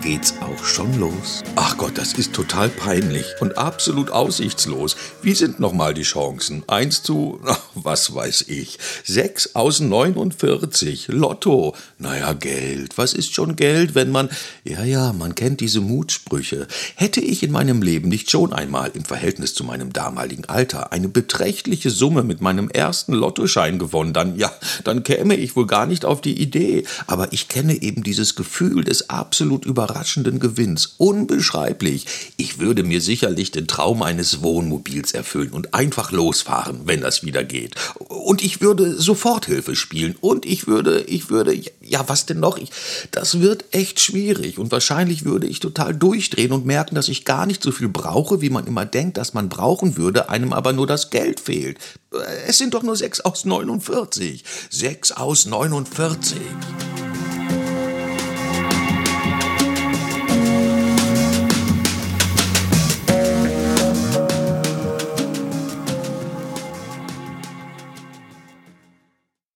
geht's auch schon los. Ach Gott, das ist total peinlich und absolut aussichtslos. Wie sind nochmal die Chancen? Eins zu, ach, was weiß ich, sechs aus 49. Lotto. Naja, Geld. Was ist schon Geld, wenn man, ja, ja, man kennt diese Mutsprüche. Hätte ich in meinem Leben nicht schon einmal im Verhältnis zu meinem damaligen Alter eine beträchtliche Summe mit meinem ersten Lottoschein gewonnen, dann, ja, dann käme ich wohl gar nicht auf die Idee. Aber ich kenne eben dieses Gefühl des absolut überraschenden überraschenden Gewinns. Unbeschreiblich. Ich würde mir sicherlich den Traum eines Wohnmobils erfüllen und einfach losfahren, wenn das wieder geht. Und ich würde Soforthilfe spielen. Und ich würde, ich würde, ja, was denn noch? Ich, das wird echt schwierig. Und wahrscheinlich würde ich total durchdrehen und merken, dass ich gar nicht so viel brauche, wie man immer denkt, dass man brauchen würde, einem aber nur das Geld fehlt. Es sind doch nur sechs aus 49. Sechs aus 49.